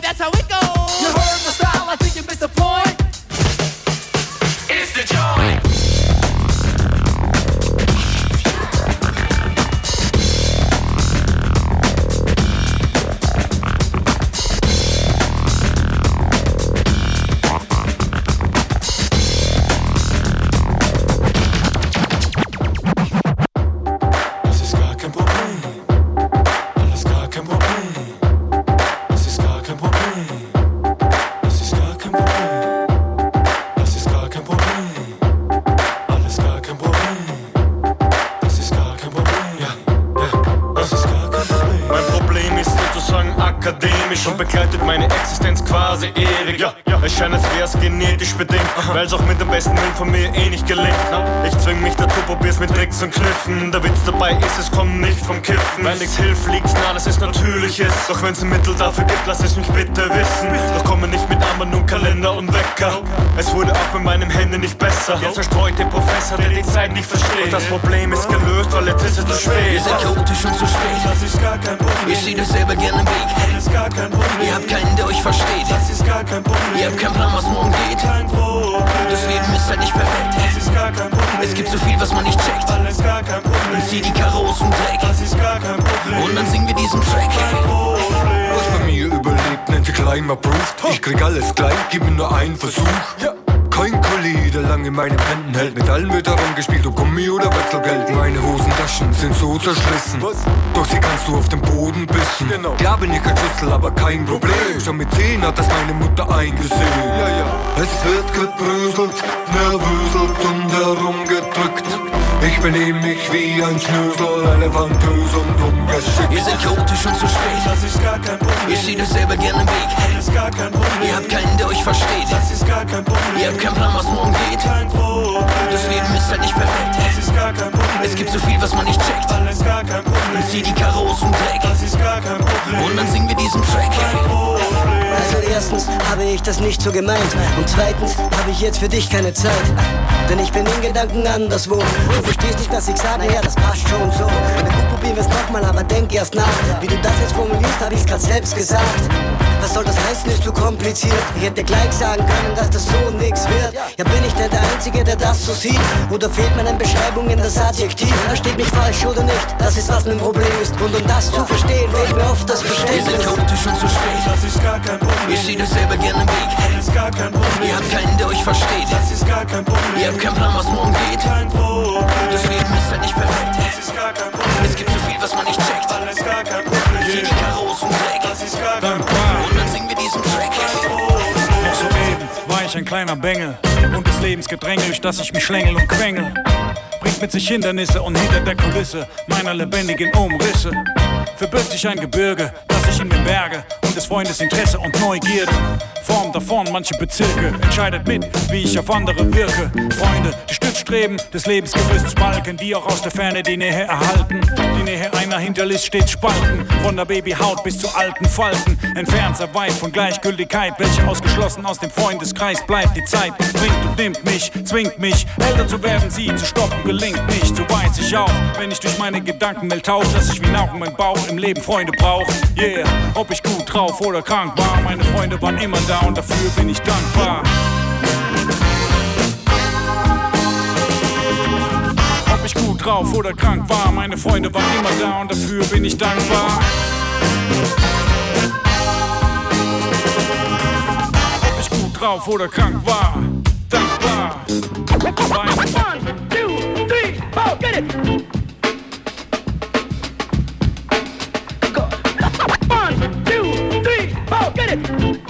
That's how it goes. werden von mir eh nicht gelenkt. Ich zwing mich dazu, probier's mit Tricks und Kniffen. Der Witz dabei ist, es kommt nicht vom Kiffen. Wenn nichts hilft, liegt's nah, das ist Natürliches. Doch wenn's ein Mittel dafür gibt, lass es mich bitte wissen. Doch komme nicht mit Armen und Kalender und Wecker. Es wurde auch mit meinem Handy nicht besser. Der zerstreute Professor, der die Zeit nicht versteht. Und das Problem ist gelöst, weil jetzt ist es zu spät. Ihr seid chaotisch und zu spät. Das ist gar kein Problem. Ihr seht euch selber gerne im Weg. Das ist gar kein Problem. Ihr habt keinen, der euch versteht. Das ist gar kein Problem. Ihr habt keinen Plan, was morgen geht. Kein Problem. Das Leben ist halt nicht perfekt. Das ist gar kein Problem. Es gibt so viel, was man nicht checkt. Alles gar kein Problem. Und zieh die Karre aus dem Dreck. Das ist gar kein Problem. Und dann singen wir diesen Track. Kein Problem. Was bei mir überlebt, nennt sich Climb Approved. Ich krieg alles klein, gib mir nur einen Versuch. Kein Colli, der lange meine Händen hält. Mit allen wird darum gespielt, ob Gummi oder Wechselgeld. Meine Hosentaschen sind so zerschlissen. Doch sie kannst du auf dem Boden bissen. Genau. Klar bin ich ein Schüssel, aber kein Problem. Schon mit 10 hat das meine Mutter eingesehen. Es wird gebröselt, nervöselt und herumgedrückt. Ich benehm mich wie ein Schnösel, elefantös und ungeschickt. Ihr seid chaotisch und zu spät. Das ist gar kein Problem. Ihr seht euch selber gerne im Weg. Das ist gar kein Problem. Ihr habt keinen, der euch versteht. Das ist gar kein Problem. Ihr habt keinen Plan, was morgen geht. Kein Problem. Das Leben ist halt nicht perfekt. Das ist gar kein Problem. Es gibt so viel, was man nicht checkt. Alles gar kein Problem. Und zieh die Karre aus dem Dreck. Das ist gar kein Problem. Und dann singen wir diesen Track. Also erstens habe ich das nicht so gemeint und zweitens habe ich jetzt für dich keine Zeit. Denn ich bin in Gedanken anderswo. Du verstehst nicht, was ich sage, ja, das passt schon so. Na gut, probieren wir's nochmal, aber denk erst nach. Wie du das jetzt formulierst, habe ich's grad selbst gesagt. Was soll das heißen, ist zu kompliziert. Ich hätte gleich sagen können, dass das so nix wird. Ja, bin ich denn der Einzige, der das so sieht? Oder fehlt meinen Beschreibungen das Adjektiv? Versteht mich falsch oder nicht? Das ist, was mein Problem ist. Und um das zu verstehen, fehlt mir oft das Ihr seid Verständnis. chaotisch und zu spät. Das ist gar kein Problem. Ihr seht euch selber gerne im Weg. Das ist gar kein Problem. Ihr habt keinen, der euch versteht. Das ist gar kein Problem. Ihr habt keinen Plan, was morgen geht. Kein Problem. Das Leben ist halt nicht perfekt. Das ist gar kein Problem. Es gibt so viel, was man nicht checkt. Alles gar kein Problem. die Karre aus dem Dreck. Das ist gar kein Und ich ein kleiner Bengel und des Lebens Gedränge, durch das ich mich schlängel und quengel. Bringt mit sich Hindernisse und hinter der Kulisse meiner lebendigen Umrisse verbirgt sich ein Gebirge, das ich in mir berge und des Freundes Interesse und Neugierde formt davon manche Bezirke, entscheidet mit, wie ich auf andere wirke. Freunde, die Stützstreben des Lebens Gerüstsbalken, die auch aus der Ferne die Nähe erhalten. Die Nähe einer hinterlässt stets Spalten, von der Babyhaut bis zu alten Falten. Entfernt sehr weit von Gleichgültigkeit, welche ausgeschlossen aus dem Freundeskreis bleibt. Die Zeit bringt und nimmt mich, zwingt mich, älter zu werden, sie zu stoppen, gelingt nicht. So weiß ich auch, wenn ich durch meine Gedankenwelt tauche, dass ich wie Nauchen mein Bauch im Leben Freunde brauch. Yeah, ob ich gut drauf oder krank war, meine Freunde waren immer da und dafür bin ich dankbar. Ob ich gut drauf oder krank war, meine Freunde waren immer da und dafür bin ich dankbar. Ob ich gut drauf oder krank war, dankbar. One, two, three, four, get it. it.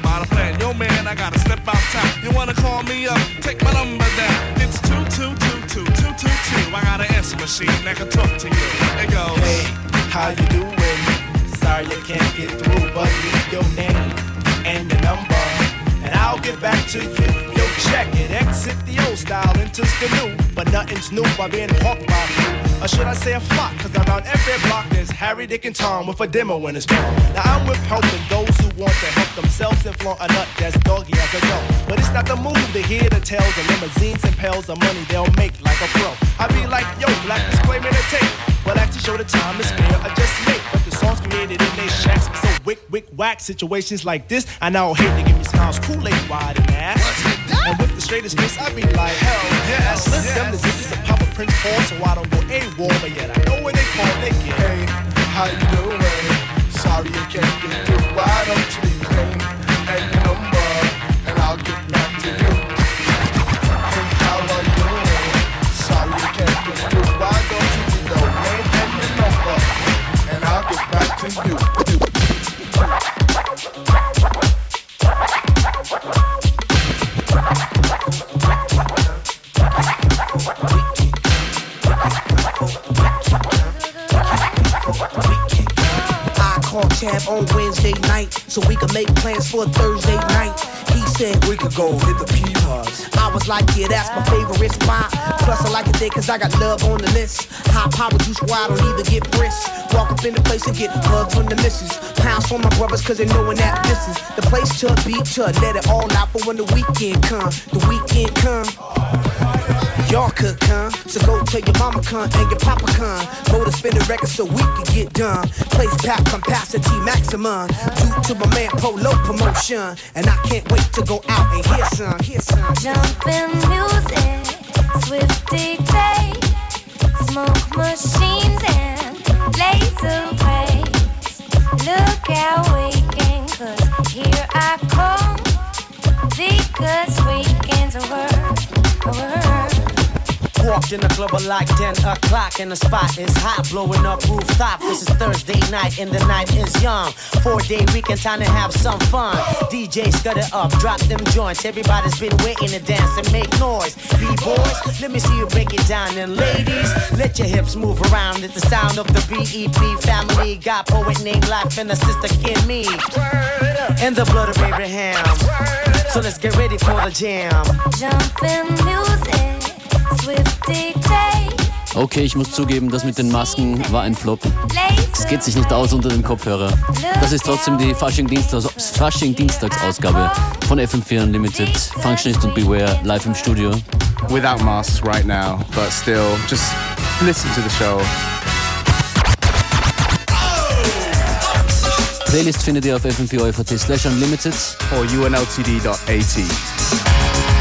About a plan. Yo man, I gotta step out town. You wanna call me up? Take my number down. It's two two two two two two two. I got an answer machine that can talk to you. It goes. Hey, how you doing? Sorry I can't get through, but leave your name and your number, and I'll get back to you. Yo, check it, exit the old style, enters the new, but nothing's new by being hawked by few. Or should I say a flock? Cause around every block there's Harry, Dick, and Tom with a demo in his palm. Now I'm with helping those who want to help themselves and flaunt a nut that's doggy as a go. But it's not the move to hear the tales of limousines and pails of money they'll make like a pro. I be like, yo, black disclaimer to tape. Well, actually show the time is fair, I just make. But the songs created in they shacks be so wick, wick, whack. Situations like this, I now hate to give me smiles, Kool-Aid wide and ass. And with the straightest face, I be like, hell yes. I slip them the digits and pop a Prince Paul so I don't go A-wall. But yet I know when they call, they get. Hey, how you doing? Sorry I can't get through. Why don't you leave your name and your number, and I'll get back to you. Hey, how are you doing? Sorry I can't get through. Why don't you leave your name and your number, and I'll get back to you. I called Taboo Wednesday night so we could make plans for Thursday night. He said We could go hit the P-Hubs. I was like, yeah, that's my favorite spot. Plus, I like it there cause I got love on the list. High power juice why I don't even get brisk. Walk up in the place and get hugs from the missus. Pounds from my brothers cause they knowin' that this is the place to be to let it all out for when the weekend come. The weekend come. Y'all could come, so go tell your mama come and your papa come. Go to spin the record so we can get done. Place pack capacity maximum. Due to my man Polo promotion, and I can't wait to go out and hear some, hear some. Jumping music, swift dictate, smoke machines and laser rays. Look out, weekend, cause here I come. Because weekends are word, a word. Walked in the club at like 10 o'clock and the spot is hot, blowing up rooftop. This is Thursday night and the night is young. Four day weekend, time to have some fun. DJ it up, drop them joints. Everybody's been waiting to dance and make noise. B-boys, let me see you break it down. And ladies, let your hips move around. It's the sound of the BEP family. Got poet named Life and a sister Kimmy. And the blood of Abraham. So let's get ready for the jam. Jumping music, Okay, ich muss zugeben, das mit den Masken war ein Flop. Es geht sich nicht aus unter dem Kopfhörer. Das ist trotzdem die Fasching-Dienstags- Fasching-Dienstagsausgabe von FM4 Unlimited. Functionist und Beware live im Studio. without masks right now, but still, just listen to the show. Playlist findet ihr auf fm4 slash unlimited. Or unltd.at.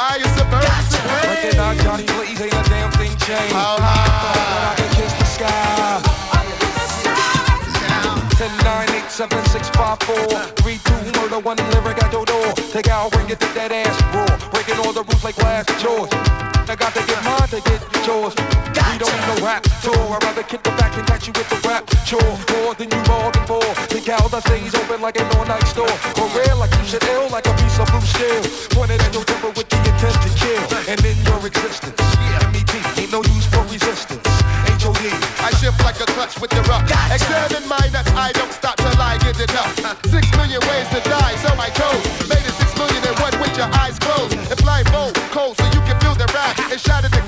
high as the birds gotcha. are free. Break it Johnny, please, ain't a damn thing changed. How high? I can kiss the sky. Ten, nine, eight, seven, six, five, four, three, two, murder, one lyric at your door. Take out, bring it to that ass roar. Breaking all the rules like glass jaws. I got to get mine to get yours. We don't need no rap tour. I'd rather kick the back and catch you with the rap chore. More than you more than four. Think how the things open like an all-night store. For real, like you should ill, like a piece of blue steel. Pointed at your temper with and in your existence. Yeah. Ain't no use for resistance. HOD, I shift like a clutch with the rock. Gotcha. Examine my nuts, I don't stop till I get it up. Six million ways to die, so I chose. Made it six million and one with your eyes closed. And blindfold, cold, so you can feel the ride. And shattered. the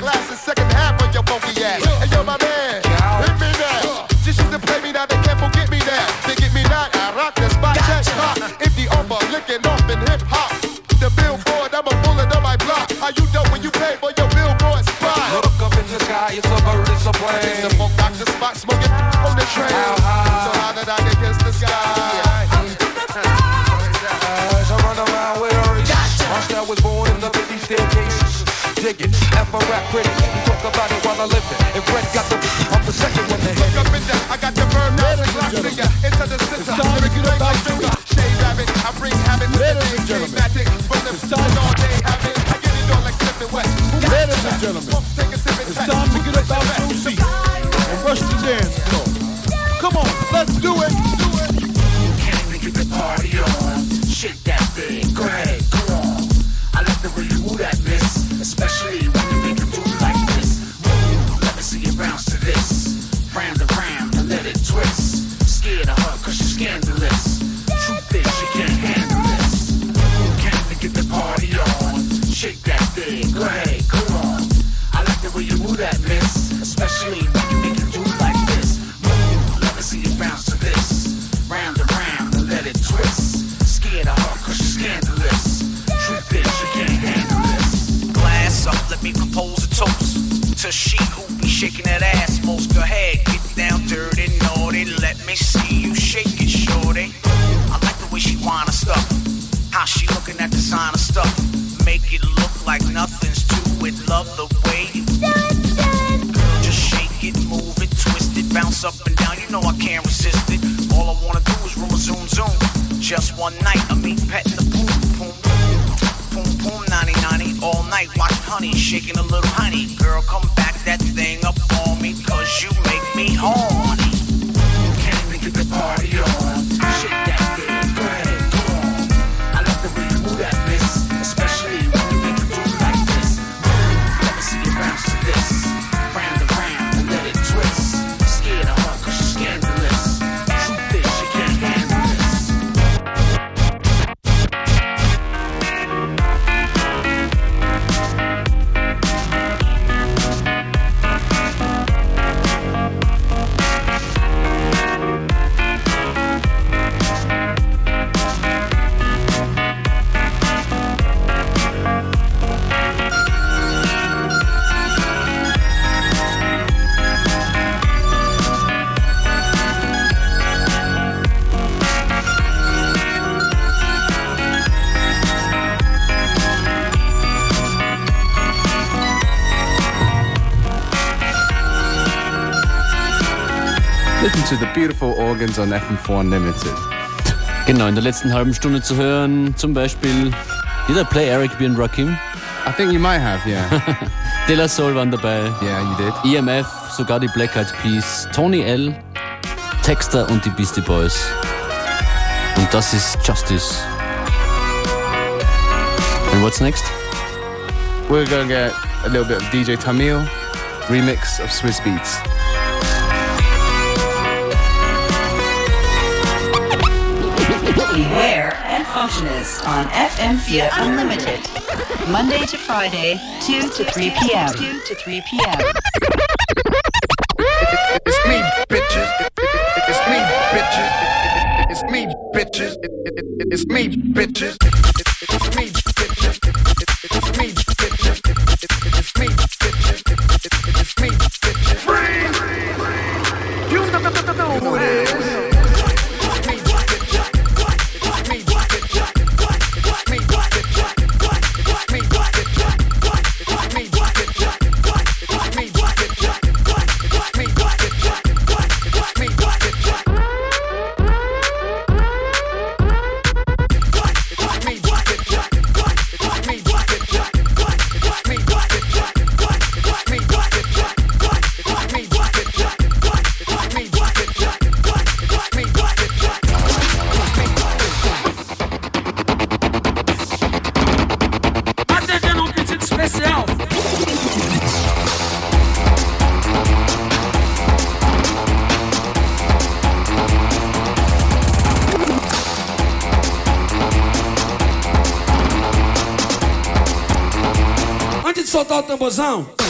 How high? So high that I can kiss the sky. Around with was born Dig it, ever rap critic. Talk about it while I got the, I'm the second one to hit. Up in I got the bird, now the clock figure. Into the system. Come on, let's do it. You can't make it the party on. Shake that thing, go. Organs on FM4 Unlimited. Genau, in der letzten halben Stunde zu hören, zum Beispiel, did I play Eric B. and Rakim? I think you might have, yeah. De La Soul waren dabei. Yeah, you did. EMF, sogar die Black Eyed Peas, Tony L., Texter und die Beastie Boys. Und das ist Justice. And what's next? We're gonna get a little bit of DJ Tamil, remix of Swiss Beats. Beware and Functionist on FM4 Unlimited. Monday to Friday, 2 to 3 p.m. 2 to 3 p.m. It's me, bitches. It's me, bitches. It's me, bitches. It's me, bitches. It's me, bitches. It's me, bitches. It's me, bitches. It's me, bitches. Freeze! You know who it is. bozão.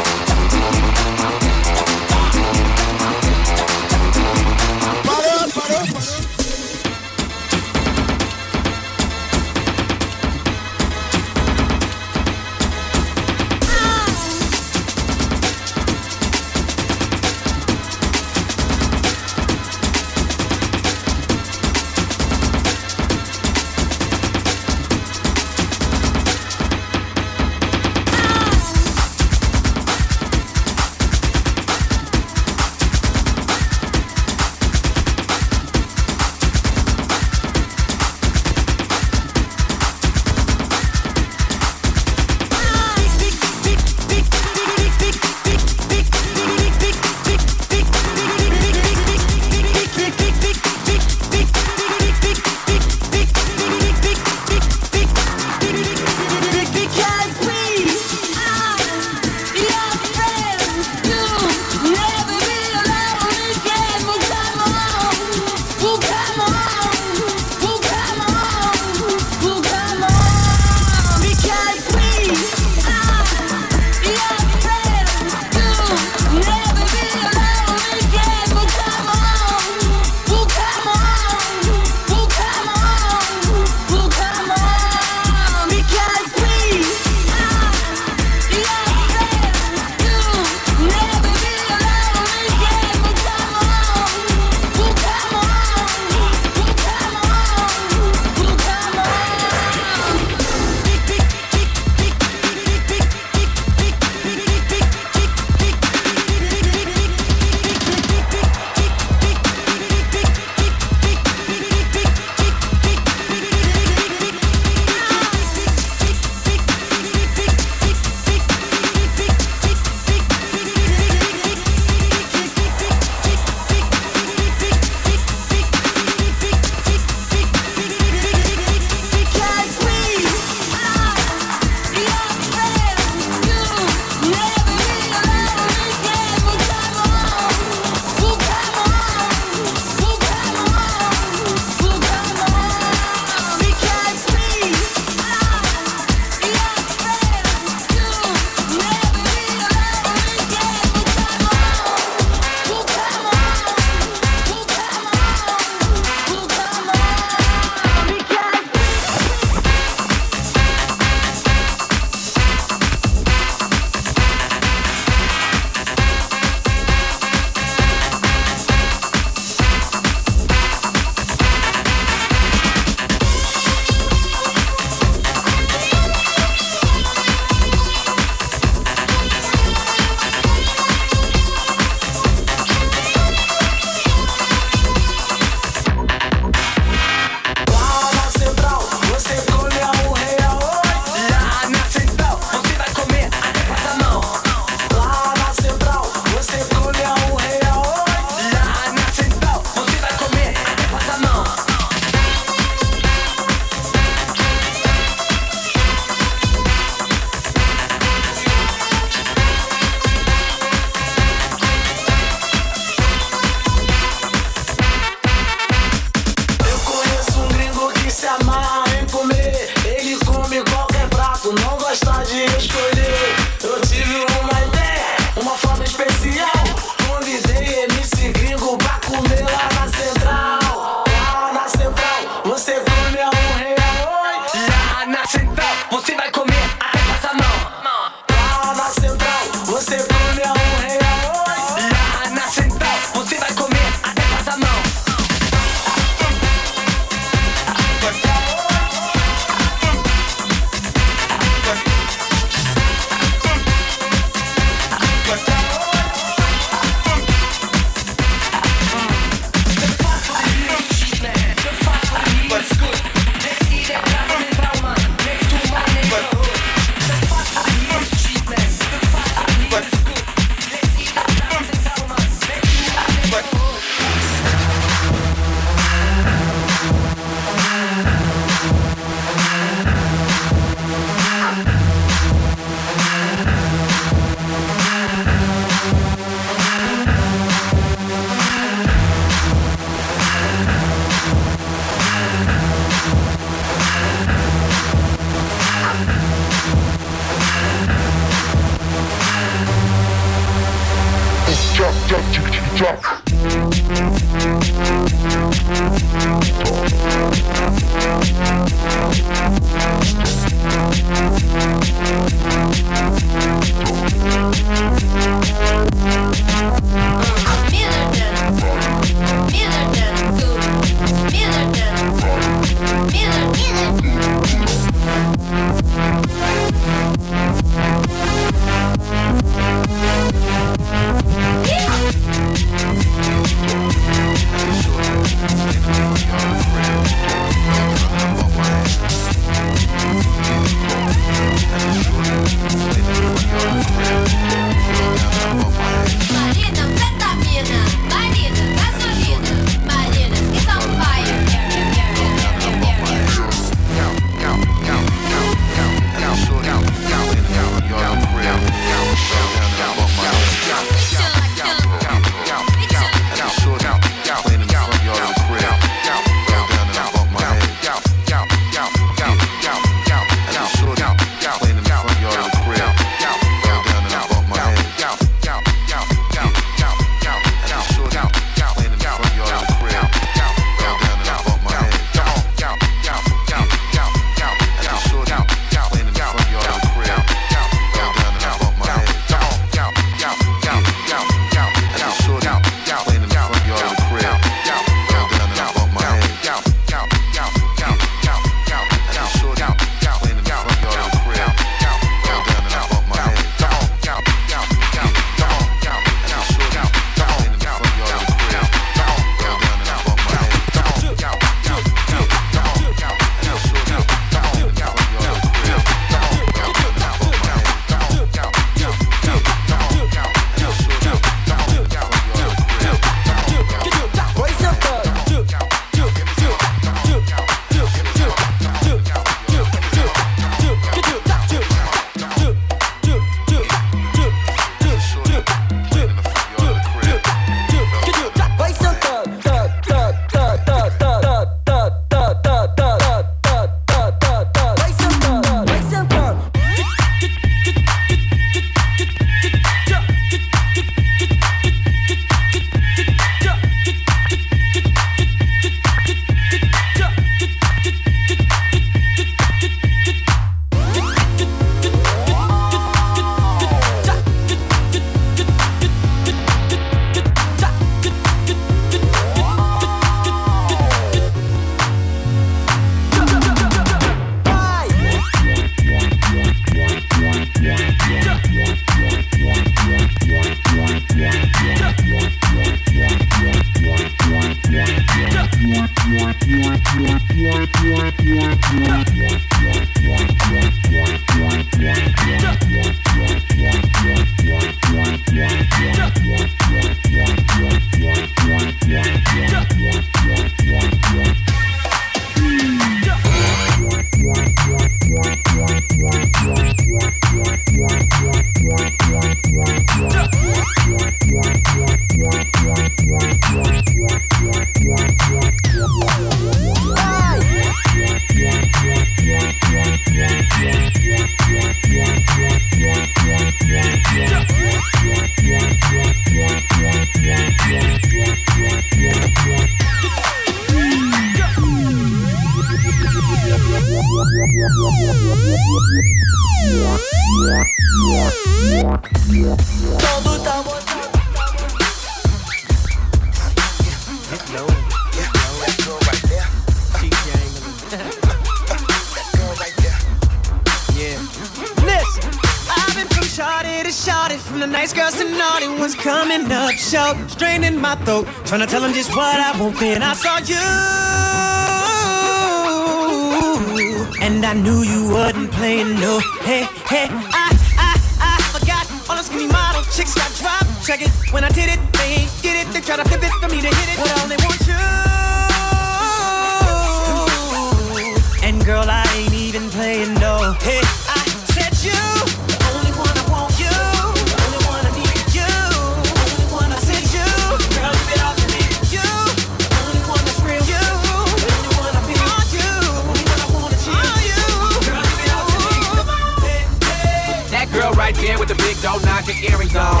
Girl, I ain't even playing no. Hey, I said you, the only one I want you, the only one I need you, the only one I said you. Girl, give it all to me. You, the only one that's real. You, the only one I feel. Are you, the only one I wanna cheat. Are you? Girl, give it all to me. Come on, hey, hey. That girl right there with the big dog knocking earrings on.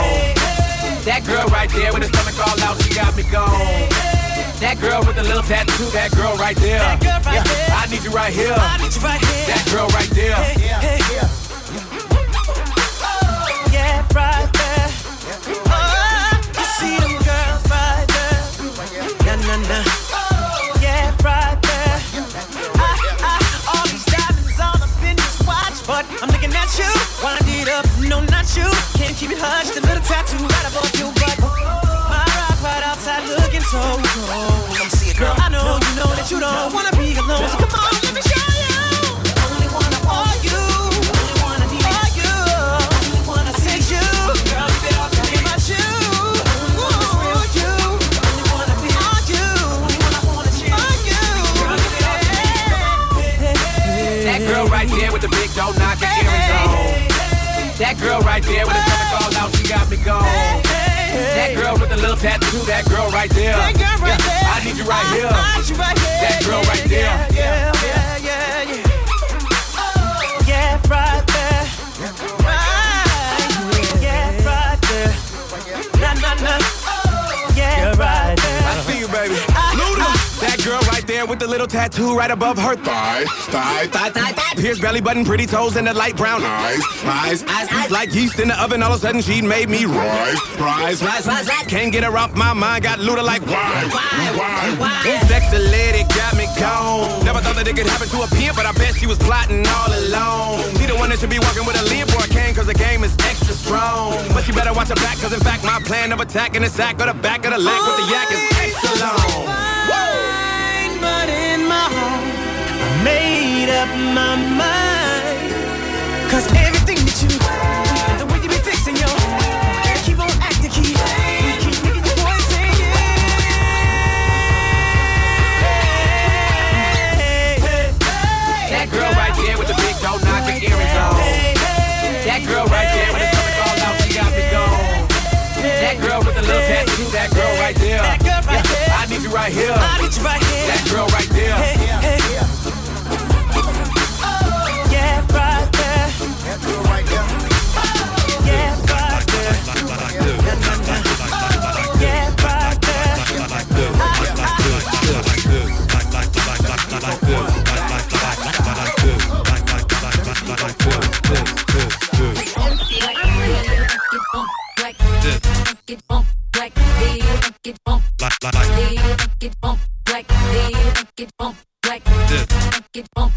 That girl right there with her stomach all out, she got me gone. That girl with the little tattoo, that girl right there. That girl right yeah, there. I need you right here. I need you right here. That girl right there. Hey, hey. Oh, yeah, right there. Oh, you see them girls right there. Nah, nah, nah. Oh, yeah, right there. I, I, all these diamonds all up in this watch, but I'm looking at you. Wind it up, no, not you. Can't keep it hushed. The little tattoo right above your outside looking so cold. Come see it, girl. I know you know that you don't wanna be alone, so come on, let me show you. The only one I want you. The only one I need. Are you? Only one I said you. Girl, you better tell about you. The only one that's real. You. The only one I feel. Are you? The only one I wanna cheat. Are you? Girl, you better That girl right there with the big dog knocking earrings on. That girl right there with her stomach all out, she got me gone. That girl with the little tattoo, that girl right there. That girl right Yeah, there. I need you right here. I need you right here. That girl right there. Yeah, right there with the little tattoo right above her thigh. Thigh, thigh, thigh, thigh. Belly button, pretty toes, and the light brown eyes. Eyes, eyes, eyes. Like yeast in the oven, all of a sudden she made me rise, rise, rise, rise. Can't get her off my mind, got Luda like why, why, why? Sexy lady got me gone. Never thought that it could happen to a pimp, but I bet she was plotting all alone. She the one that should be walking with a limp or a cane, cause the game is extra strong. But she better watch her back, cause in fact my plan of attack in the sack or the back of the leg with the yak is extra long. Heart, I made up my mind. Cause everything that you the way you be fixing your keep on acting, keep, keep making your voice sing, That girl right there with the big knocking earrings on. That girl right there with her stomach all out, she got me gone. That girl with the little tattoo, that girl right there. That girl right Yeah, there. I need you right here. I need you right here. That girl Get bump like this. Get it bump like this. Get it bump